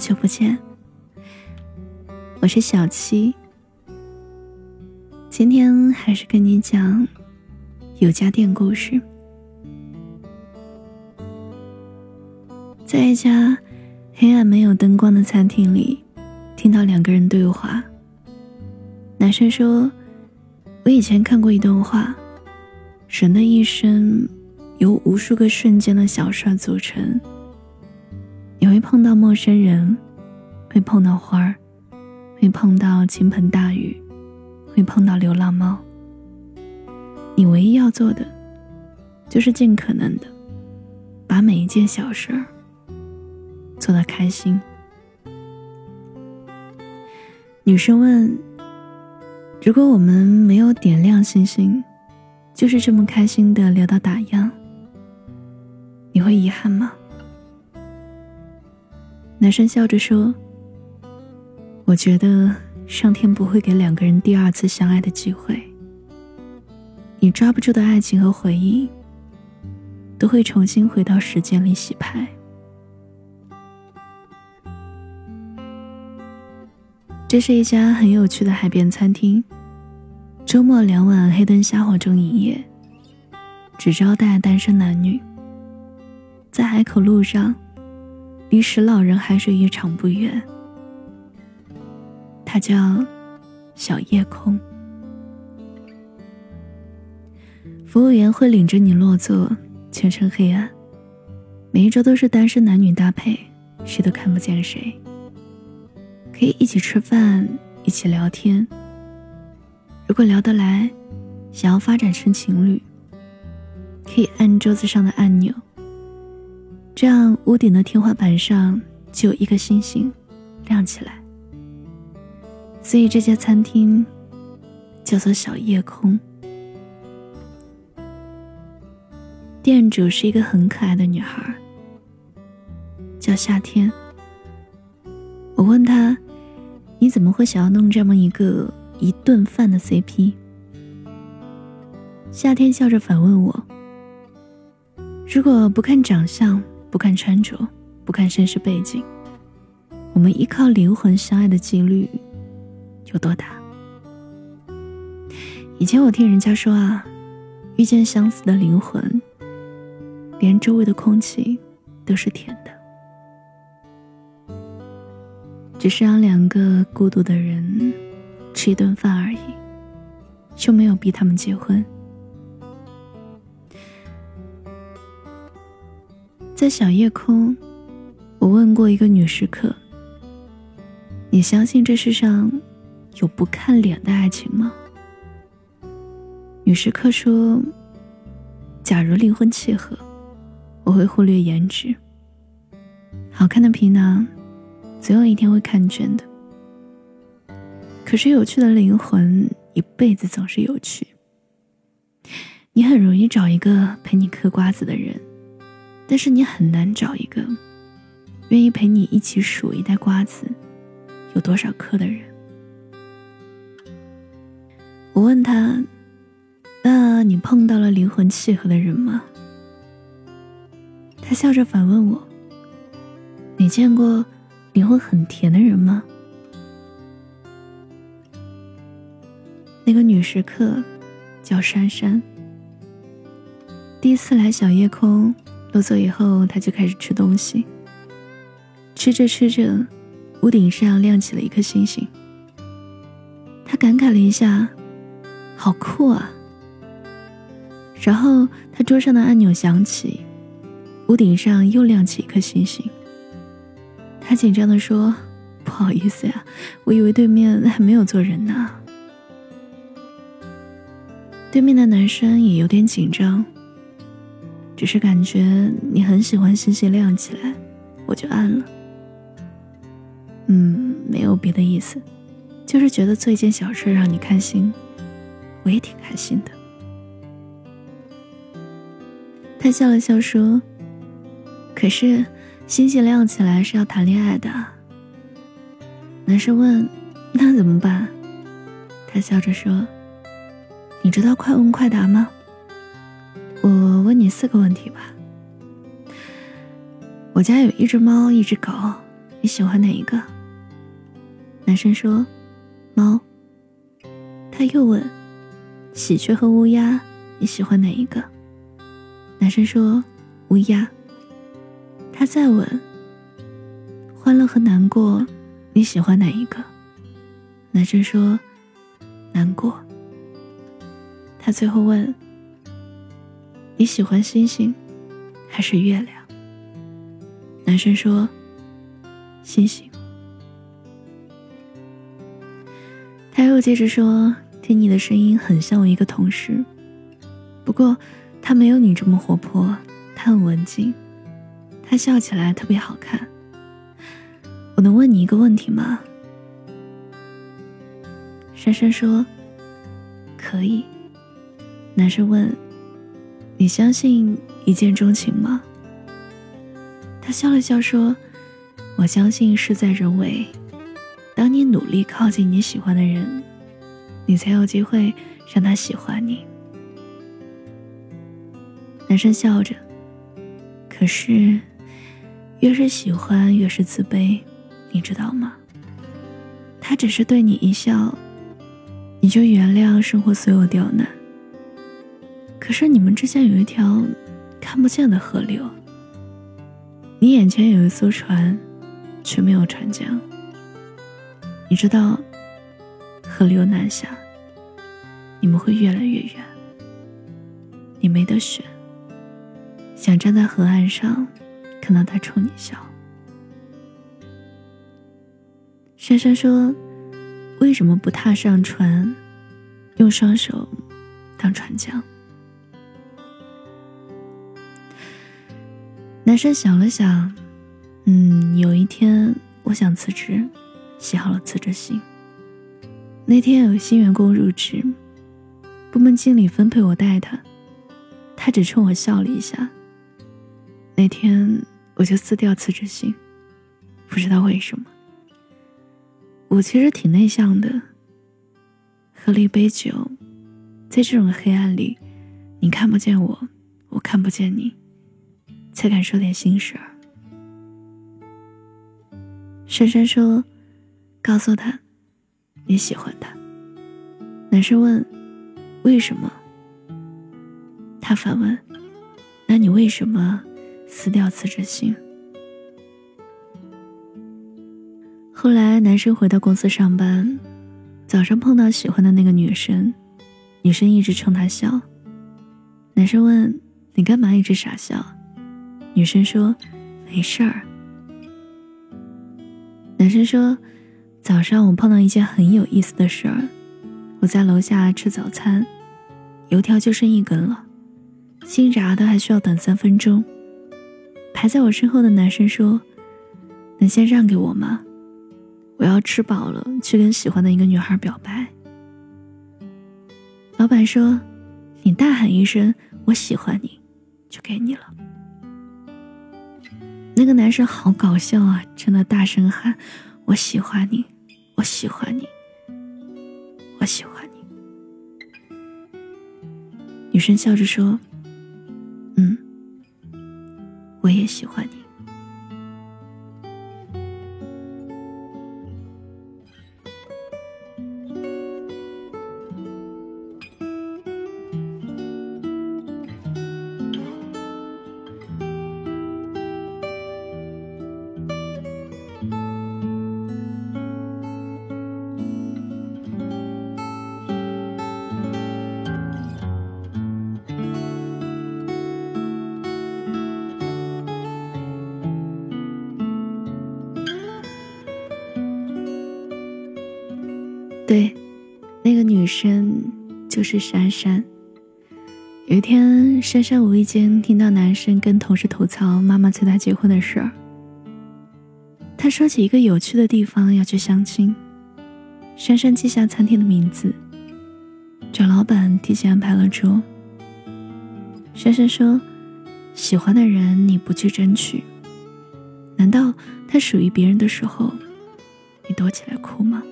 好久不见，我是小七。今天还是跟你讲有家店故事。在一家黑暗没有灯光的餐厅里，听到两个人对话。男生说：“我以前看过一段话，人的一生由无数个瞬间的小事组成。你会碰到陌生人，会碰到花儿，会碰到倾盆大雨。”会碰到流浪猫，你唯一要做的，就是尽可能的，把每一件小事儿做得开心。女生问：“如果我们没有点亮星星，就是这么开心的聊到打烊，你会遗憾吗？”男生笑着说：“我觉得。”上天不会给两个人第二次相爱的机会。你抓不住的爱情和回忆，都会重新回到时间里洗牌。这是一家很有趣的海边餐厅，周末两晚黑灯瞎火中营业，只招待单身男女。在海口路上，离石老人海水浴场不远。它叫小夜空。服务员会领着你落座，全程黑暗。每一桌都是单身男女搭配，谁都看不见谁。可以一起吃饭，一起聊天。如果聊得来，想要发展成情侣，可以按桌子上的按钮，这样屋顶的天花板上就有一个星星亮起来。所以这家餐厅叫做小夜空。店主是一个很可爱的女孩，叫夏天。我问她：“你怎么会想要弄这么一个一顿饭的 CP？” 夏天笑着反问我：“如果不看长相，不看穿着，不看身世背景，我们依靠灵魂相爱的几率？”有多大？以前我听人家说啊，遇见相似的灵魂，连周围的空气都是甜的。只是让两个孤独的人吃一顿饭而已，就没有逼他们结婚。在小夜空，我问过一个女食客：“你相信这世上？”有不看脸的爱情吗？女食客说：“假如灵魂契合，我会忽略颜值。好看的皮囊，总有一天会看倦的。可是有趣的灵魂，一辈子总是有趣。你很容易找一个陪你嗑瓜子的人，但是你很难找一个愿意陪你一起数一袋瓜子有多少颗的人。”我问他：“那你碰到了灵魂契合的人吗？”他笑着反问我：“你见过灵魂很甜的人吗？”那个女食客叫珊珊。第一次来小夜空落座以后，他就开始吃东西。吃着吃着，屋顶上亮起了一颗星星。他感慨了一下。好酷啊！然后他桌上的按钮响起，屋顶上又亮起一颗星星。他紧张的说：“不好意思呀，我以为对面还没有坐人呢。”对面的男生也有点紧张，只是感觉你很喜欢星星亮起来，我就按了。嗯，没有别的意思，就是觉得做一件小事让你开心。我也挺开心的。他笑了笑说：“可是星星亮起来是要谈恋爱的。”男生问：“那怎么办？”他笑着说：“你知道快问快答吗？四个问题吧。我家有一只猫，一只狗，你喜欢哪一个？”男生说：“猫。”他又问：“喜鹊和乌鸦，你喜欢哪一个？”男生说：“乌鸦。”他再问：“欢乐和难过，你喜欢哪一个？”男生说：“难过。”他最后问：“你喜欢星星，还是月亮？”男生说：“星星。”他又接着说：“听你的声音很像我一个同事，不过他没有你这么活泼，他很文静，他笑起来特别好看。我能问你一个问题吗？”珊珊说：“可以。”男生问：“你相信一见钟情吗？”他笑了笑说：“我相信事在人为。”当你努力靠近你喜欢的人，你才有机会让他喜欢你。男生笑着，可是越是喜欢越是自卑，你知道吗？他只是对你一笑，你就原谅生活所有刁难。可是你们之间有一条看不见的河流，你眼前有一艘船，却没有船桨。你知道，河流南下，你们会越来越远。你没得选，想站在河岸上，看到他冲你笑。珊珊说：“为什么不踏上船，用双手当船桨？”男生想了想，嗯，有一天我想辞职。写好了辞职信。那天有新员工入职，部门经理分配我带他，他只冲我笑了一下。那天我就撕掉辞职信，不知道为什么。我其实挺内向的，喝了一杯酒，在这种黑暗里，你看不见我，我看不见你，才敢说点心事儿。珊珊说。告诉他，你喜欢他。男生问：“为什么？”他反问：“那你为什么撕掉辞职信？”后来，男生回到公司上班，早上碰到喜欢的那个女生，女生一直冲他笑。男生问：“你干嘛一直傻笑？”女生说：“没事儿。”男生说。早上我碰到一件很有意思的事儿，我在楼下吃早餐，油条就剩一根了，新炸的还需要等三分钟。排在我身后的男生说：“能先让给我吗？我要吃饱了去跟喜欢的一个女孩表白。”老板说：“你大喊一声‘我喜欢你’，就给你了。”那个男生好搞笑啊，真的大声喊。我喜欢你，我喜欢你，我喜欢你。女生笑着说：“嗯，我也喜欢你。”对，那个女生就是珊珊。有一天，珊珊无意间听到男生跟同事吐槽妈妈催他结婚的事儿。他说起一个有趣的地方要去相亲，珊珊记下餐厅的名字，找老板提前安排了桌。珊珊说：“喜欢的人你不去争取，难道他属于别人的时候，你躲起来哭吗？”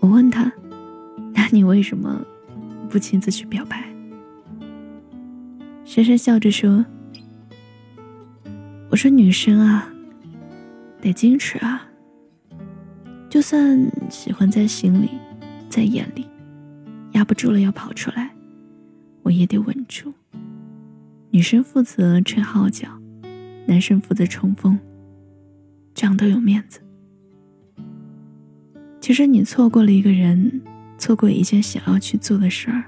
我问他：“那你为什么不亲自去表白？”珊珊笑着说：“我说女生啊，得矜持啊。就算喜欢在心里，在眼里，压不住了要跑出来，我也得稳住。女生负责吹号角，男生负责冲锋，这样都有面子。其实你错过了一个人，错过一件想要去做的事儿，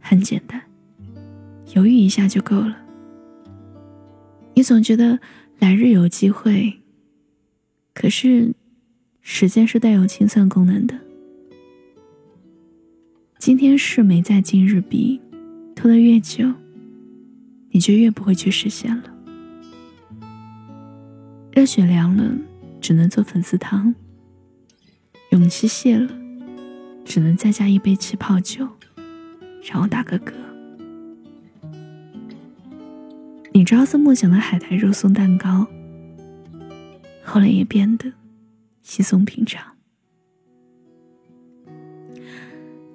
很简单，犹豫一下就够了。你总觉得来日有机会，可是时间是带有清算功能的。今天事没在今日毕，拖得越久。你就越不会去实现了。热血凉了，只能做粉丝汤；勇气泄了，只能再加一杯气泡酒，让我打个嗝。你朝思暮想的海苔肉松蛋糕，后来也变得稀松平常。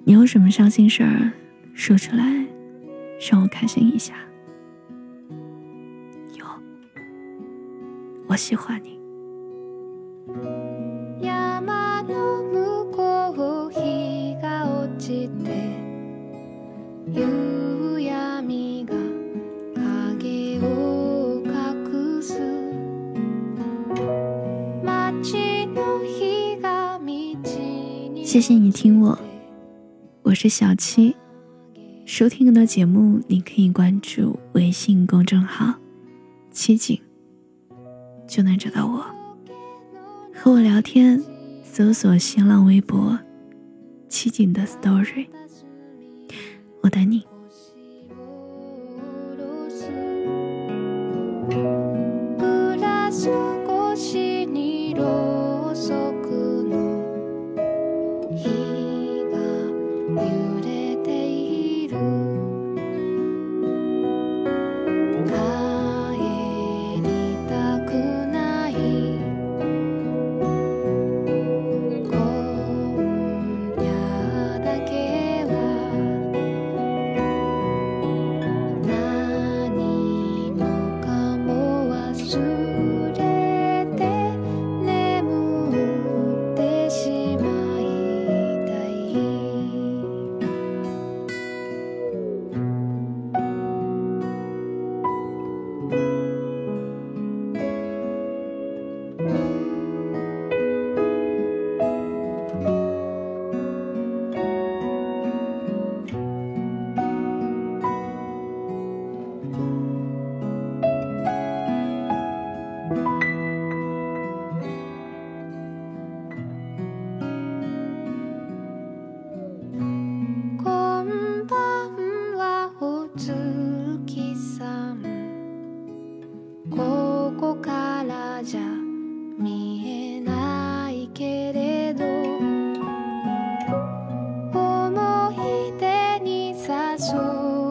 你有什么伤心事儿，说出来，让我开心一下。有我喜欢你。谢谢你听我，我是小七。收听更多节目，你可以关注微信公众号“七景”。就能找到我，和我聊天，搜索新浪微博“七景的 story”，我等你。know